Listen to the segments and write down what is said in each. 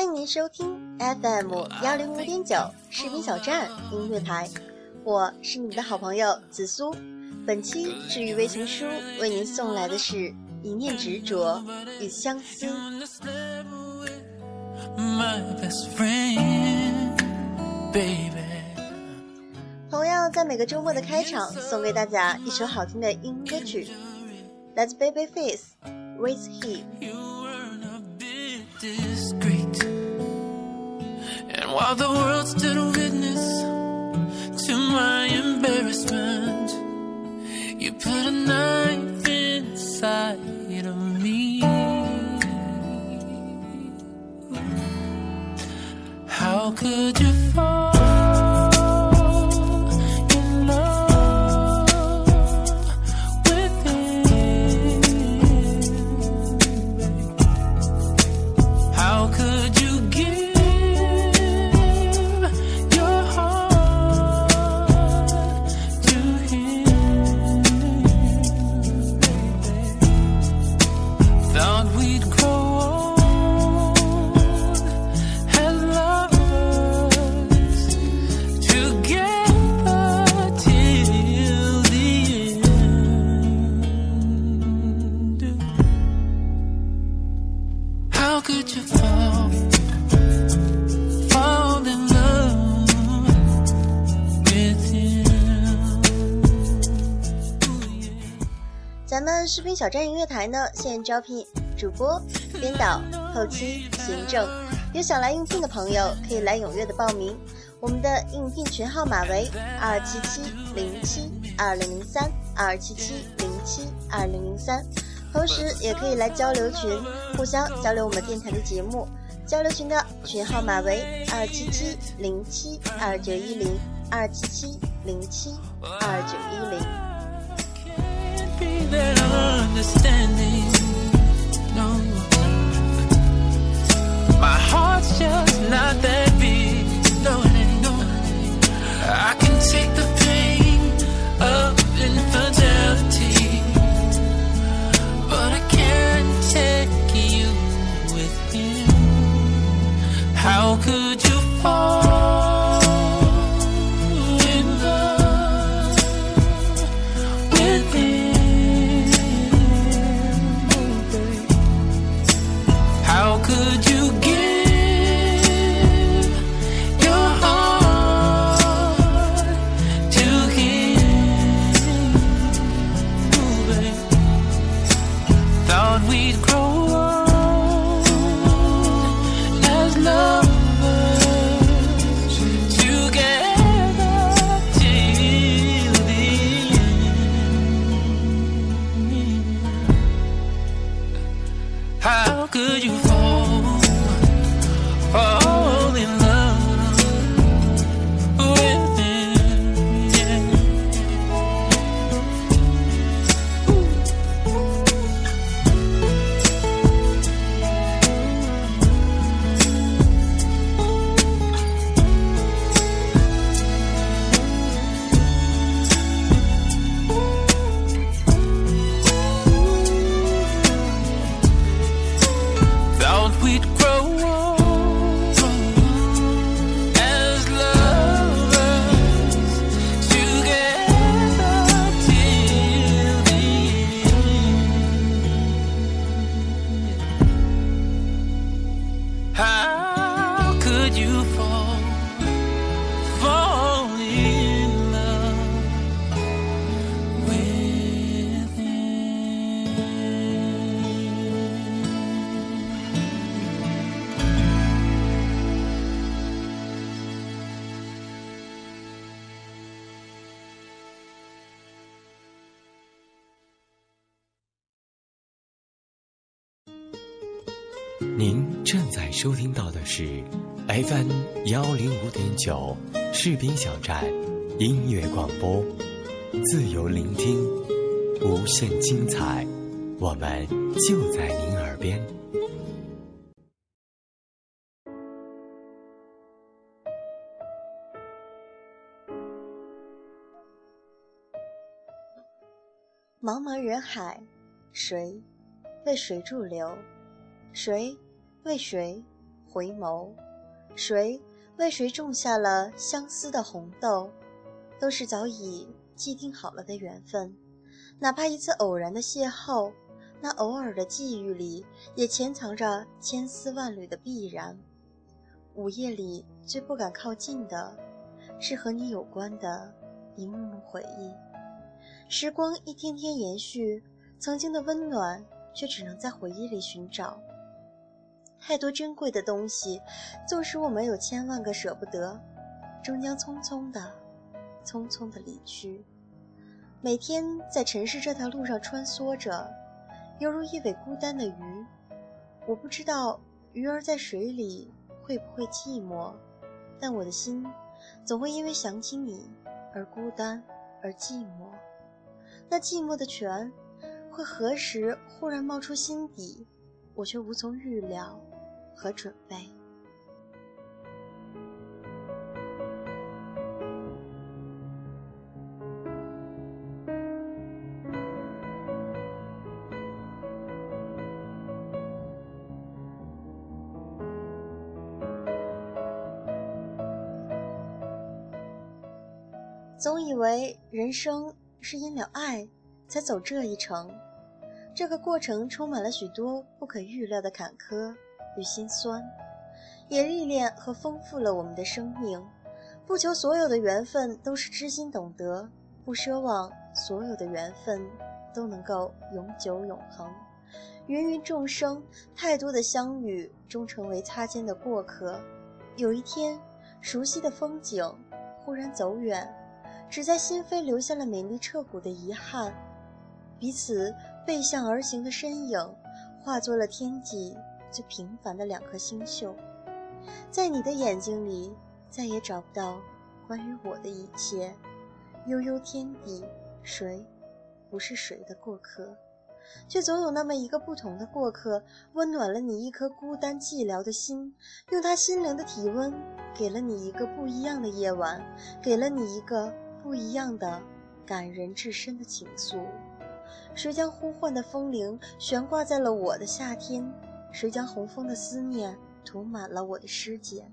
欢迎您收听 FM 幺零五点九士兵小站音乐台，我是你们的好朋友紫苏。本期治愈微情书为您送来的是一念执着与相思。同样在每个周末的开场，送给大家一首好听的英歌曲，Let's Babyface with Him。While the world stood witness to my embarrassment, you put a knife inside of me. How could you 小站音乐台呢，现招聘主播、编导、后期、行政，有想来应聘的朋友可以来踊跃的报名。我们的应聘群号码为二七七零七二零零三二七七零七二零零三。同时也可以来交流群，互相交流我们电台的节目。交流群的群号码为二七七零七二九一零二七七零七二九一零。be understanding. No, my heart's just not that big. No, no, I can take the. 您正在收听到的是 FM 幺零五点九士兵小站音乐广播，自由聆听，无限精彩，我们就在您耳边。茫茫人海，谁为谁驻留？谁为谁回眸？谁为谁种下了相思的红豆？都是早已既定好了的缘分。哪怕一次偶然的邂逅，那偶尔的际遇里，也潜藏着千丝万缕的必然。午夜里最不敢靠近的，是和你有关的一幕幕回忆。时光一天天延续，曾经的温暖却只能在回忆里寻找。太多珍贵的东西，纵使我们有千万个舍不得，终将匆匆的、匆匆的离去。每天在尘世这条路上穿梭着，犹如一尾孤单的鱼。我不知道鱼儿在水里会不会寂寞，但我的心总会因为想起你而孤单而寂寞。那寂寞的泉，会何时忽然冒出心底，我却无从预料和准备。总以为人生是因了爱才走这一程，这个过程充满了许多不可预料的坎坷与心酸，也历练和丰富了我们的生命。不求所有的缘分都是知心懂得，不奢望所有的缘分都能够永久永恒。芸芸众生，太多的相遇终成为擦肩的过客。有一天，熟悉的风景忽然走远。只在心扉留下了美丽彻骨的遗憾，彼此背向而行的身影，化作了天际最平凡的两颗星宿。在你的眼睛里，再也找不到关于我的一切。悠悠天地，谁不是谁的过客？却总有那么一个不同的过客，温暖了你一颗孤单寂寥的心，用他心灵的体温，给了你一个不一样的夜晚，给了你一个。不一样的、感人至深的情愫，谁将呼唤的风铃悬挂在了我的夏天？谁将红枫的思念涂满了我的诗笺？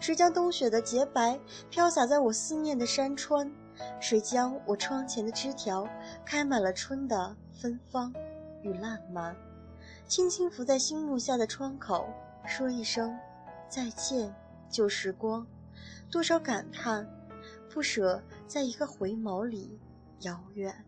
谁将冬雪的洁白飘洒在我思念的山川？谁将我窗前的枝条开满了春的芬芳与烂漫？轻轻伏在星幕下的窗口，说一声再见，旧时光，多少感叹。不舍，在一个回眸里遥远。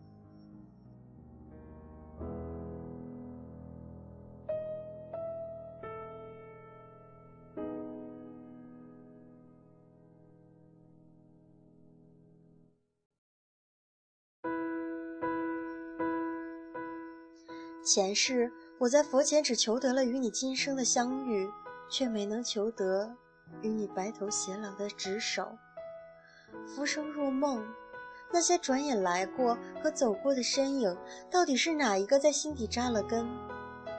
前世我在佛前只求得了与你今生的相遇，却没能求得与你白头偕老的执手。浮生若梦，那些转眼来过和走过的身影，到底是哪一个在心底扎了根？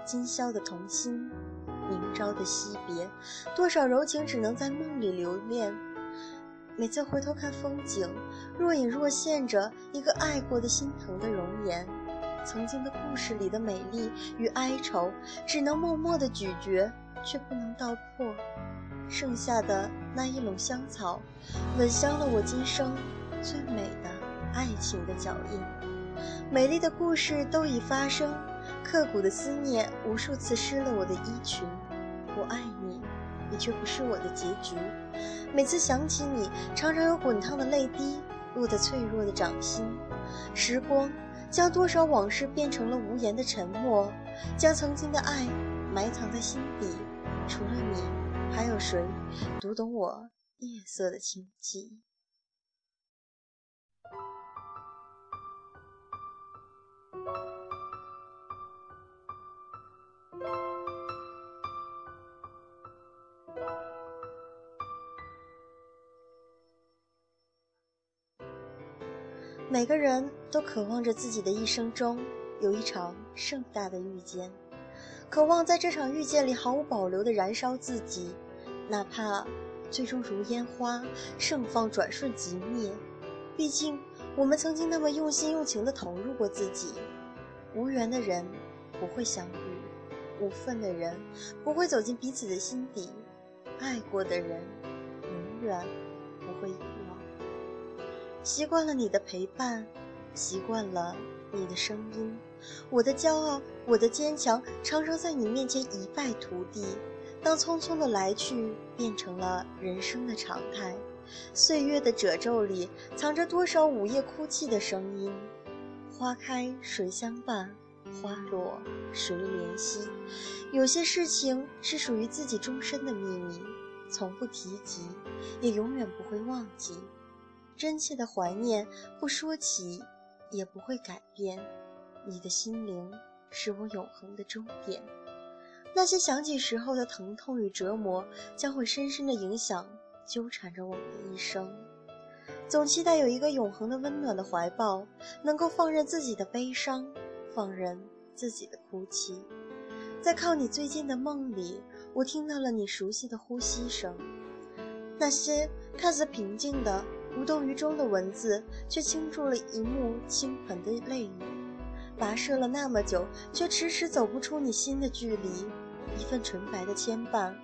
今宵的同心，明朝的惜别，多少柔情只能在梦里留恋。每次回头看风景，若隐若现着一个爱过的心疼的容颜。曾经的故事里的美丽与哀愁，只能默默的咀嚼，却不能道破。剩下的那一垄香草，吻香了我今生最美的爱情的脚印。美丽的故事都已发生，刻骨的思念无数次湿了我的衣裙。我爱你，你却不是我的结局。每次想起你，常常有滚烫的泪滴落在脆弱的掌心。时光将多少往事变成了无言的沉默，将曾经的爱埋藏在心底。除了你，还有谁读懂我夜色的情迹？每个人都渴望着自己的一生中有一场盛大的遇见，渴望在这场遇见里毫无保留地燃烧自己，哪怕最终如烟花盛放，转瞬即灭。毕竟，我们曾经那么用心用情地投入过自己。无缘的人不会相遇，无份的人不会走进彼此的心底，爱过的人永远不会遗忘。习惯了你的陪伴，习惯了你的声音，我的骄傲，我的坚强，常常在你面前一败涂地。当匆匆的来去变成了人生的常态，岁月的褶皱里藏着多少午夜哭泣的声音？花开谁相伴？花落谁怜惜？有些事情是属于自己终身的秘密，从不提及，也永远不会忘记。真切的怀念，不说起，也不会改变。你的心灵是我永恒的终点。那些想起时候的疼痛与折磨，将会深深的影响，纠缠着我们的一生。总期待有一个永恒的温暖的怀抱，能够放任自己的悲伤，放任自己的哭泣。在靠你最近的梦里，我听到了你熟悉的呼吸声。那些看似平静的。无动于衷的文字，却倾注了一幕倾盆的泪雨。跋涉了那么久，却迟迟走不出你心的距离。一份纯白的牵绊，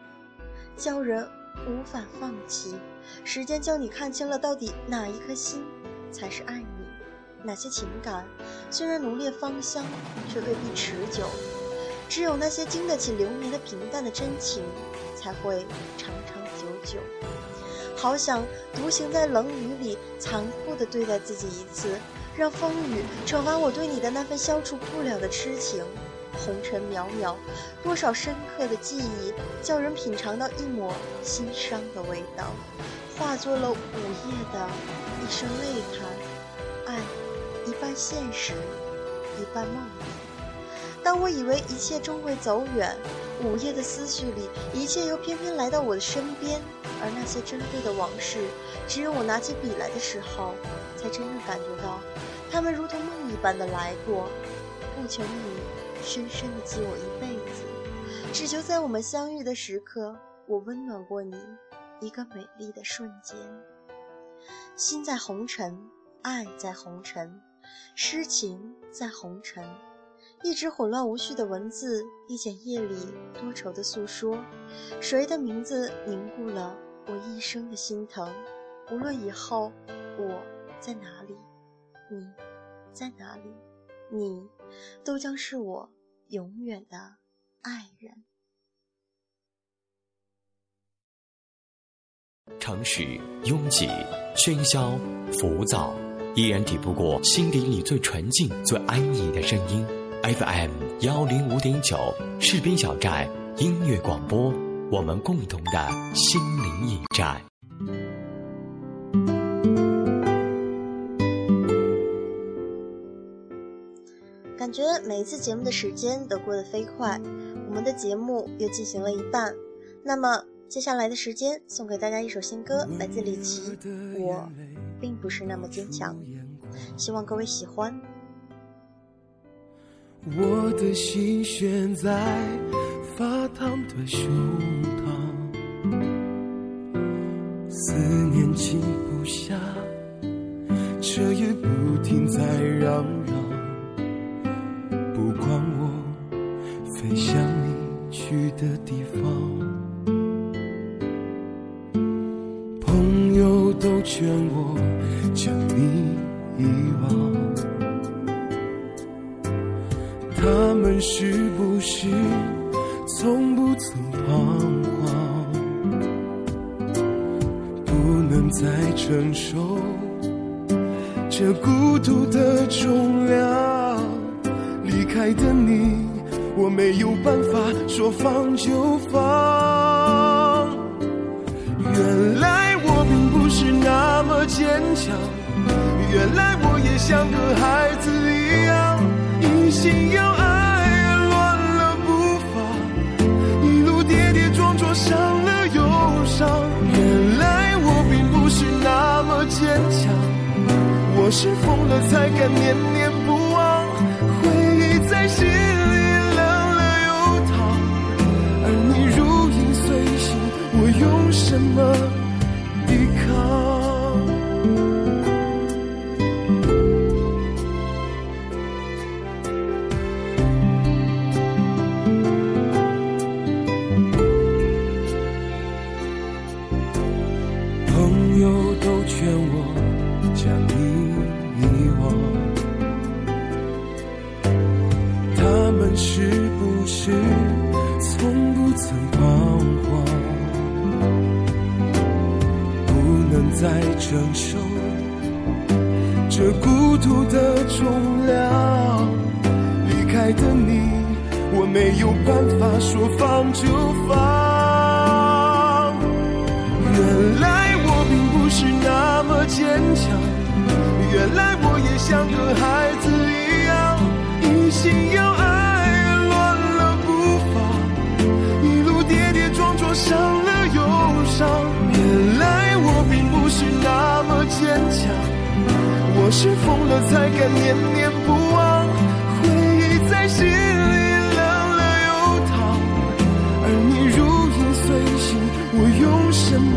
叫人无法放弃。时间教你看清了，到底哪一颗心才是爱你？哪些情感虽然浓烈芳香，却未必持久。只有那些经得起流年的平淡的真情，才会长长久久。好想独行在冷雨里，残酷地对待自己一次，让风雨惩罚我对你的那份消除不了的痴情。红尘渺渺，多少深刻的记忆，叫人品尝到一抹心伤的味道，化作了午夜的一声泪叹。爱，一半现实，一半梦。当我以为一切终会走远，午夜的思绪里，一切又偏偏来到我的身边。而那些珍贵的往事，只有我拿起笔来的时候，才真正感觉到，他们如同梦一般的来过。不求你深深的记我一辈子，只求在我们相遇的时刻，我温暖过你一个美丽的瞬间。心在红尘，爱在红尘，诗情在红尘。一直混乱无序的文字，一剪夜里多愁的诉说。谁的名字凝固了？我一生的心疼，无论以后我在哪里，你在哪里，你都将是我永远的爱人。城市拥挤、喧嚣、浮躁，依然抵不过心底里最纯净、最安逸的声音。FM 幺零五点九，士兵小站音乐广播。我们共同的心灵驿站。感觉每一次节目的时间都过得飞快，我们的节目又进行了一半。那么接下来的时间，送给大家一首新歌，来自李琦，《我并不是那么坚强》，希望各位喜欢。我的心悬在。发烫的胸膛，思念静不下，彻夜不停在嚷嚷。不管我飞向你去的地方，朋友都劝我将你遗忘，他们是不是？从不曾彷徨，不能再承受这孤独的重量。离开的你，我没有办法说放就放。原来我并不是那么坚强，原来我也像个孩子一样，一心要伤了忧伤。原来我并不是那么坚强，我是疯了才敢念念不忘，回忆在心里冷了又烫，而你如影随形，我用什么抵抗？在承受这孤独的重量，离开的你，我没有办法说放就放。原来我并不是那么坚强，原来我也像个孩子一样，一心要我是疯了才敢念念不忘，回忆在心里冷了又烫，而你如影随形，我用什么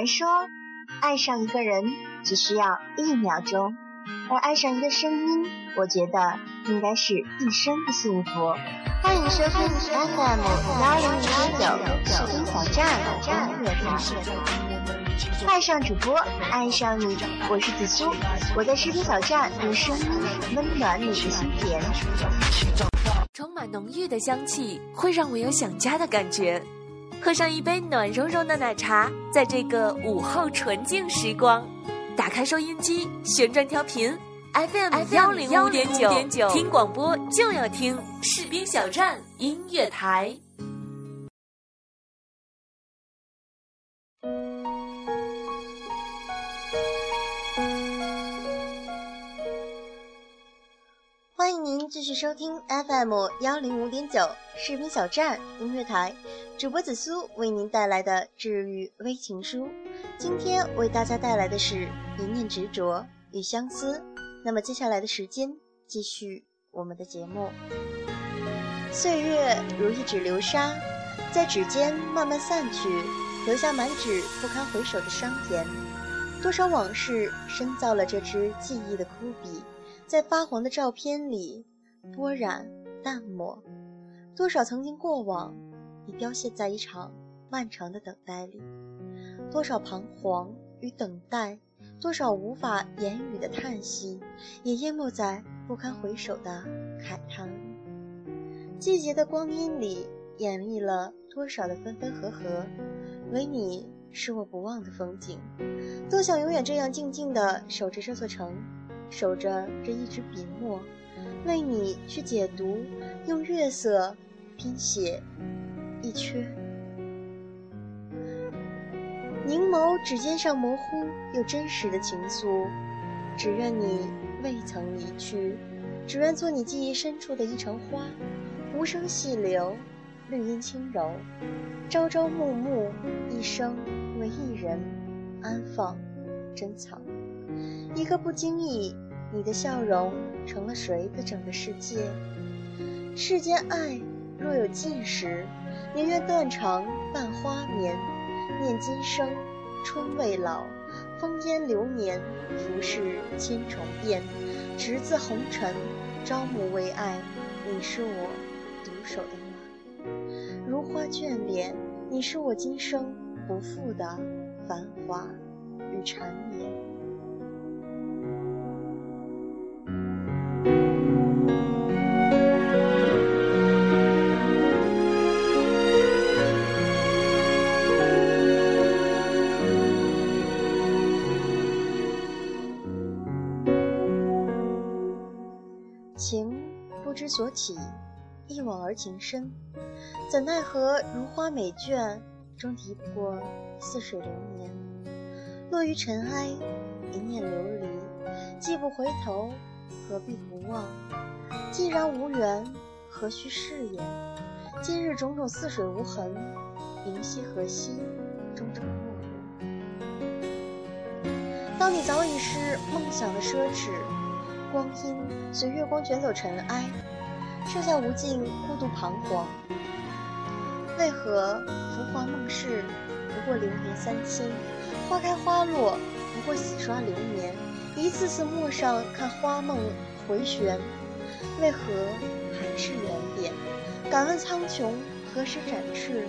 人说，爱上一个人只需要一秒钟，而爱上一个声音，我觉得应该是一生的幸福。欢迎收听 FM 幺零零点九视听小站音乐台，爱上主播，爱上你，我是紫苏，我在视听小站用声音温暖你的心田。充满浓郁的香气，会让我有想家的感觉。喝上一杯暖融融的奶茶，在这个午后纯净时光，打开收音机，旋转调频 FM 幺零五点九，听广播就要听士兵小站音乐台。迎您继续收听 FM 幺零五点九视频小站音乐台，主播紫苏为您带来的治愈微情书。今天为大家带来的是一念执着与相思。那么接下来的时间，继续我们的节目。岁月如一指流沙，在指尖慢慢散去，留下满纸不堪回首的伤痕。多少往事深造了这支记忆的枯笔。在发黄的照片里，波染淡漠，多少曾经过往，已凋谢在一场漫长的等待里；多少彷徨与等待，多少无法言语的叹息，也淹没在不堪回首的慨叹。季节的光阴里，演绎了多少的分分合合，唯你是我不忘的风景。多想永远这样静静地守着这座城，守着这一支笔墨，为你去解读，用月色拼写一阙。凝眸指尖上模糊又真实的情愫，只愿你未曾离去，只愿做你记忆深处的一城花，无声细流，绿荫轻柔，朝朝暮暮，一生为一人安放珍藏。一个不经意，你的笑容成了谁的整个世界？世间爱若有尽时，宁愿断肠半花眠。念今生，春未老，风烟流年，浮世千重变。执子红尘，朝暮为爱，你是我独守的暖。如花眷恋，你是我今生不负的繁华与缠绵。所起，一往而情深，怎奈何如花美眷，终敌不过似水流年。落于尘埃，一念流离，既不回头，何必不忘？既然无缘，何须誓言？今日种种似水无痕，明夕何夕，终成陌路。当你早已是梦想的奢侈，光阴随月光卷走尘埃。剩下无尽孤独彷徨，为何浮华梦逝不过流年三千？花开花落不过洗刷流年，一次次陌上看花梦回旋，为何还是原点？敢问苍穹何时展翅？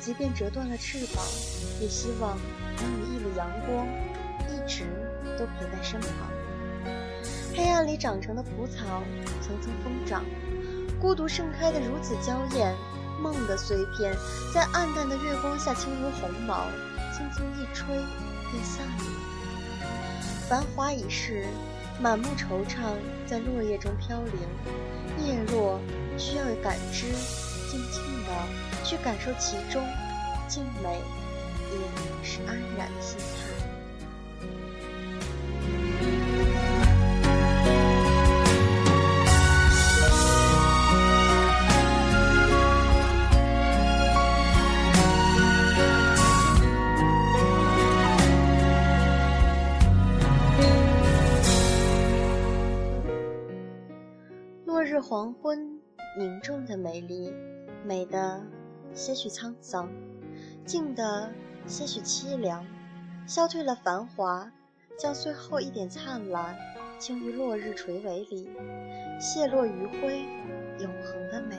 即便折断了翅膀，也希望能有一缕阳光，一直都陪在身旁。黑暗里长成的蒲草，层层疯长。孤独盛开的如此娇艳，梦的碎片在暗淡的月光下轻如鸿毛，轻轻一吹便散了。繁华已逝，满目惆怅在落叶中飘零。叶落需要感知，静静的去感受其中，静美也是安然的心是。黄昏凝重的美丽，美的些许沧桑，静的些许凄凉，消退了繁华，将最后一点灿烂倾于落日垂尾里，泻落余晖，永恒的美，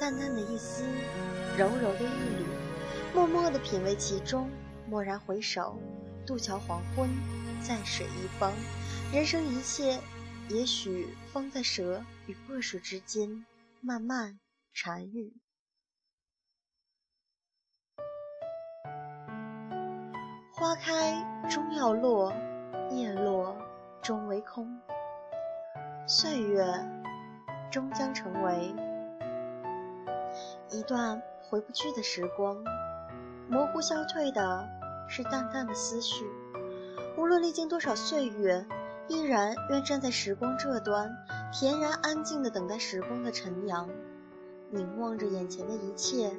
淡淡的一丝，柔柔的一缕，默默地品味其中，蓦然回首，渡桥黄昏，在水一方，人生一切。也许风在蛇与过水之间慢慢缠愈。花开终要落，叶落终为空。岁月终将成为一段回不去的时光，模糊消退的是淡淡的思绪。无论历经多少岁月。依然愿站在时光这端，恬然安静地等待时光的晨阳，凝望着眼前的一切，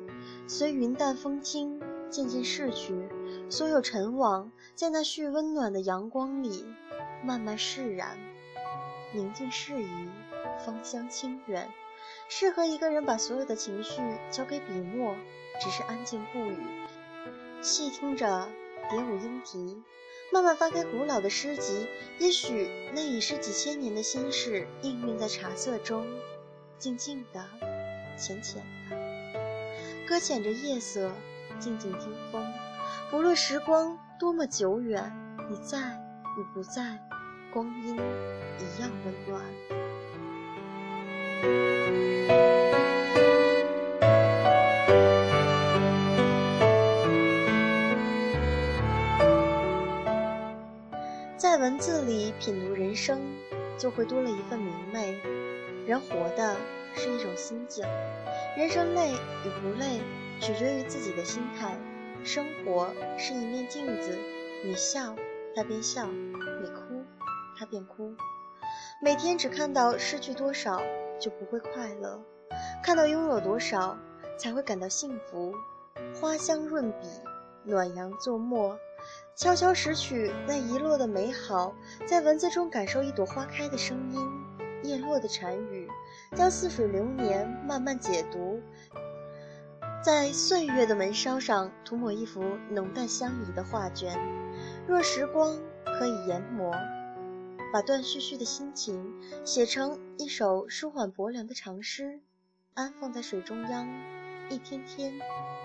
随云淡风轻渐渐逝去，所有尘网在那煦温暖的阳光里慢慢释然。宁静适宜，芳香清远，适合一个人把所有的情绪交给笔墨，只是安静不语，细听着蝶舞莺啼。慢慢翻开古老的诗集，也许那已是几千年的心事，氤氲在茶色中，静静的，浅浅的，搁浅着夜色，静静听风。不论时光多么久远，你在与不在，光阴一样温暖。文字里品读人生，就会多了一份明媚。人活的是一种心境，人生累与不累，取决于自己的心态。生活是一面镜子，你笑，它便笑；你哭，它便哭。每天只看到失去多少，就不会快乐；看到拥有多少，才会感到幸福。花香润笔，暖阳作墨，悄悄拾取那遗落的美好，在文字中感受一朵花开的声音，叶落的禅语，将似水流年慢慢解读。在岁月的门梢上涂抹一幅浓淡相宜的画卷，若时光可以研磨，把断续续的心情写成一首舒缓薄凉的长诗，安放在水中央，一天天，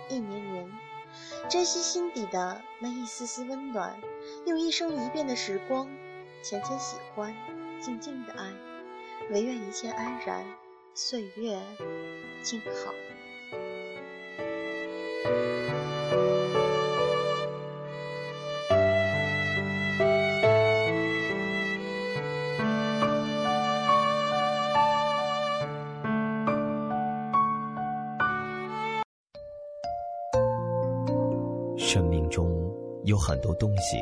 一年年，珍惜心底的那一丝丝温暖，用一生一变的时光，浅浅喜欢，静静的爱，唯愿一切安然，岁月静好。生命中有很多东西，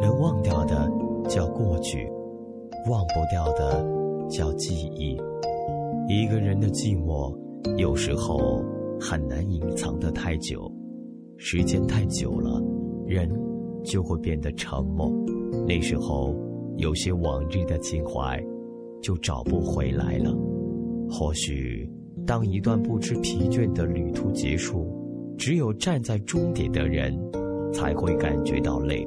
能忘掉的叫过去，忘不掉的叫记忆。一个人的寂寞，有时候很难隐藏得太久，时间太久了，人就会变得沉默。那时候，有些往日的情怀就找不回来了。或许，当一段不知疲倦的旅途结束。只有站在终点的人，才会感觉到累。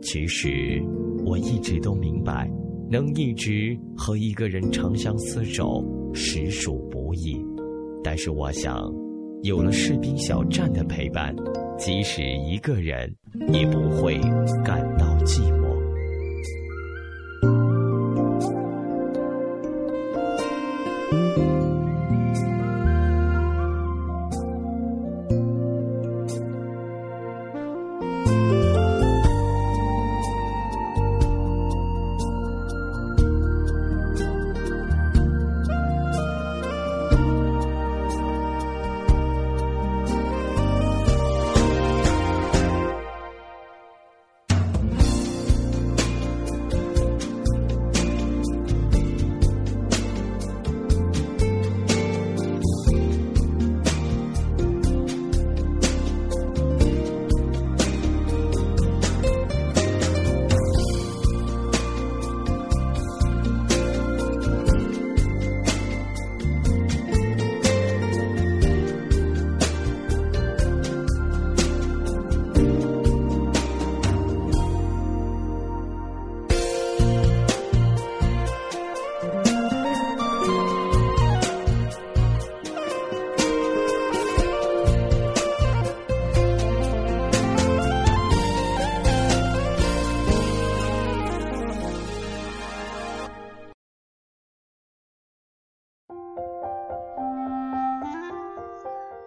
其实，我一直都明白，能一直和一个人长相厮守，实属不易。但是，我想，有了士兵小站的陪伴，即使一个人，也不会感到寂寞。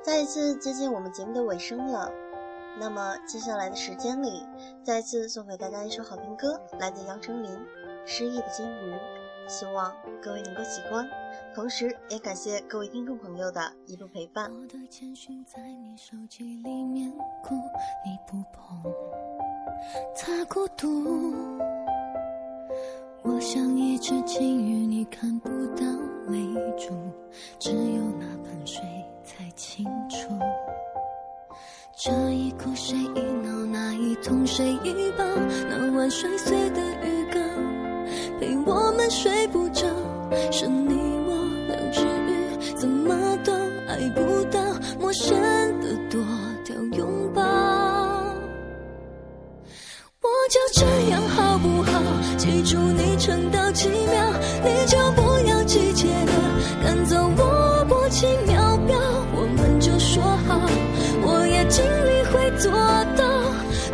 再一次接近我们节目的尾声了，那么接下来的时间里，再次送给大家一首好听歌，来自杨丞琳《失忆的金鱼》，希望各位能够喜欢，同时也感谢各位听众朋友的一路陪伴。我的简讯在你手机里面哭，你不碰，它孤独。我像一只金鱼，你看不到泪珠，只有那盆水。才清楚，这一哭谁一闹，那一痛谁一抱，那晚摔碎的浴缸，陪我们睡不着，是你我两只鱼，怎么都爱不到，陌生的多条拥抱。我就这样好不好？记住你撑到几秒，你就不要急切做到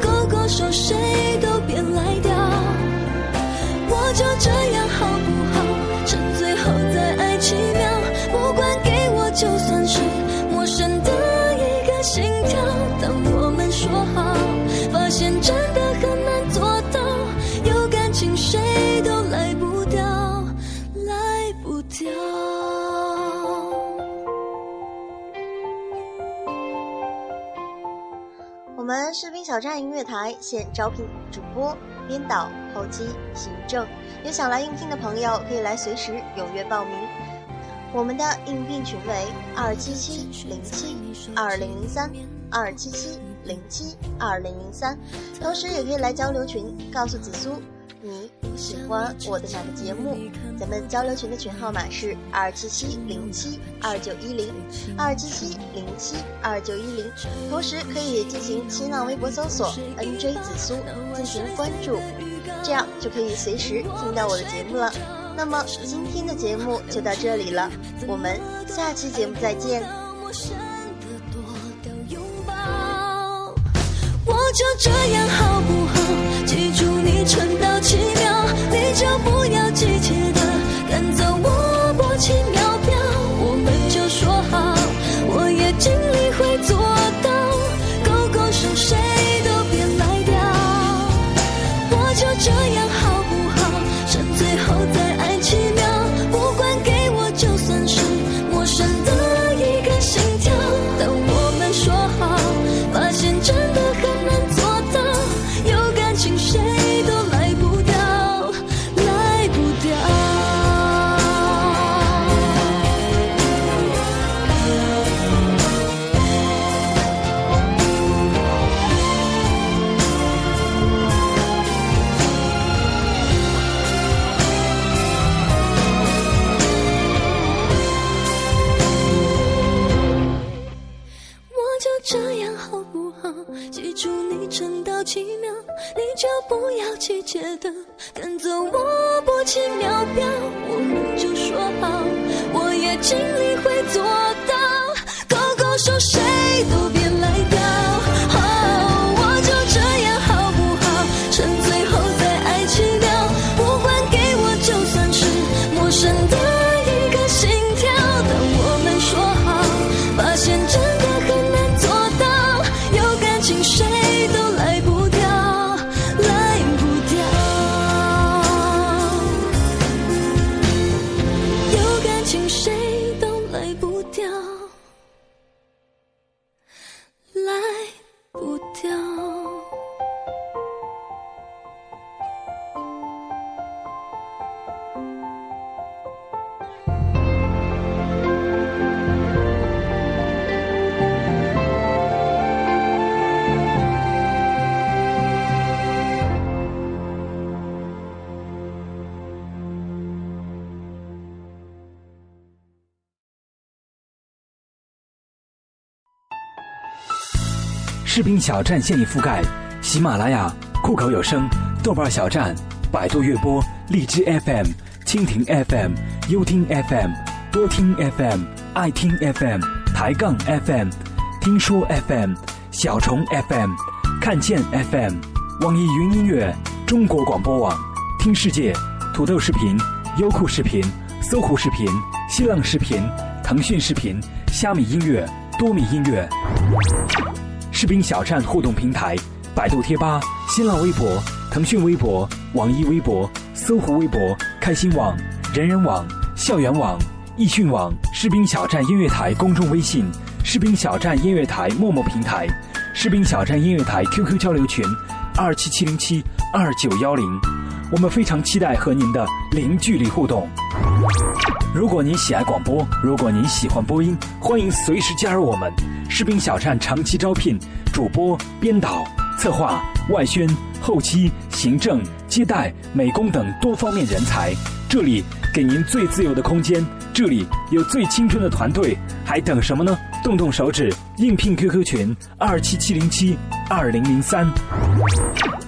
勾勾手谁都别来站音乐台现招聘主播、编导、后期、行政，有想来应聘的朋友可以来随时踊跃报名。我们的应聘群为二七七零七二零零三二七七零七二零零三，同时也可以来交流群，告诉紫苏你喜欢我的哪个节目。咱们交流群的群号码是二七七零七二九一零二七七零七二九一零，同时可以进行新浪微博搜索 NJ 紫苏进行关注，这样就可以随时听到我的节目了。那么今天的节目就到这里了，我们下期节目再见。就这样好不好？记住你就不要急切的赶走我薄情秒表。我们就说好，我也尽力会做到，勾勾手谁视频小站现已覆盖喜马拉雅、酷狗有声、豆瓣小站、百度乐播、荔枝 FM、蜻蜓 FM、优听 FM、多听 FM、爱听 FM、抬杠 FM、听说 FM、小虫 FM、看见 FM、网易云音乐、中国广播网、听世界、土豆视频、优酷视频、搜狐视频、新浪视频、腾讯视频、虾米音乐、多米音乐。士兵小站互动平台：百度贴吧、新浪微博、腾讯微博、网易微博、搜狐微博、开心网、人人网、校园网、易讯网、士兵小站音乐台公众微信、士兵小站音乐台陌陌平台、士兵小站音乐台 QQ 交流群：二七七零七二九幺零。我们非常期待和您的零距离互动。如果您喜爱广播，如果您喜欢播音，欢迎随时加入我们。士兵小站长期招聘主播、编导、策划、外宣、后期、行政、接待、美工等多方面人才。这里给您最自由的空间，这里有最青春的团队，还等什么呢？动动手指，应聘 QQ 群二七七零七二零零三。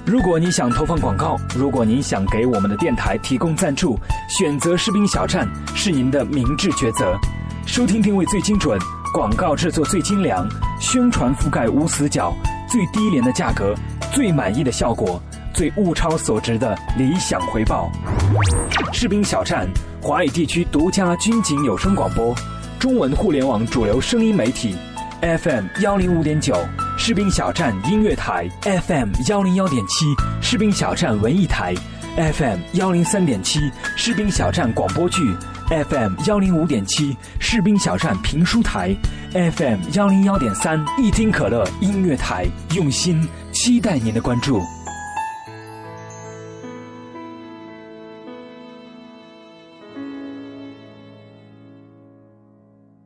如果你想投放广告，如果您想给我们的电台提供赞助，选择士兵小站是您的明智抉择。收听定位最精准，广告制作最精良，宣传覆盖无死角，最低廉的价格，最满意的效果，最物超所值的理想回报。士兵小站，华语地区独家军警有声广播，中文互联网主流声音媒体，FM 幺零五点九。士兵小站音乐台 FM 幺零幺点七，士兵小站文艺台 FM 幺零三点七，士兵小站广播剧 FM 幺零五点七，士兵小站评书台 FM 幺零幺点三，一听可乐音乐台，用心。期待您的关注。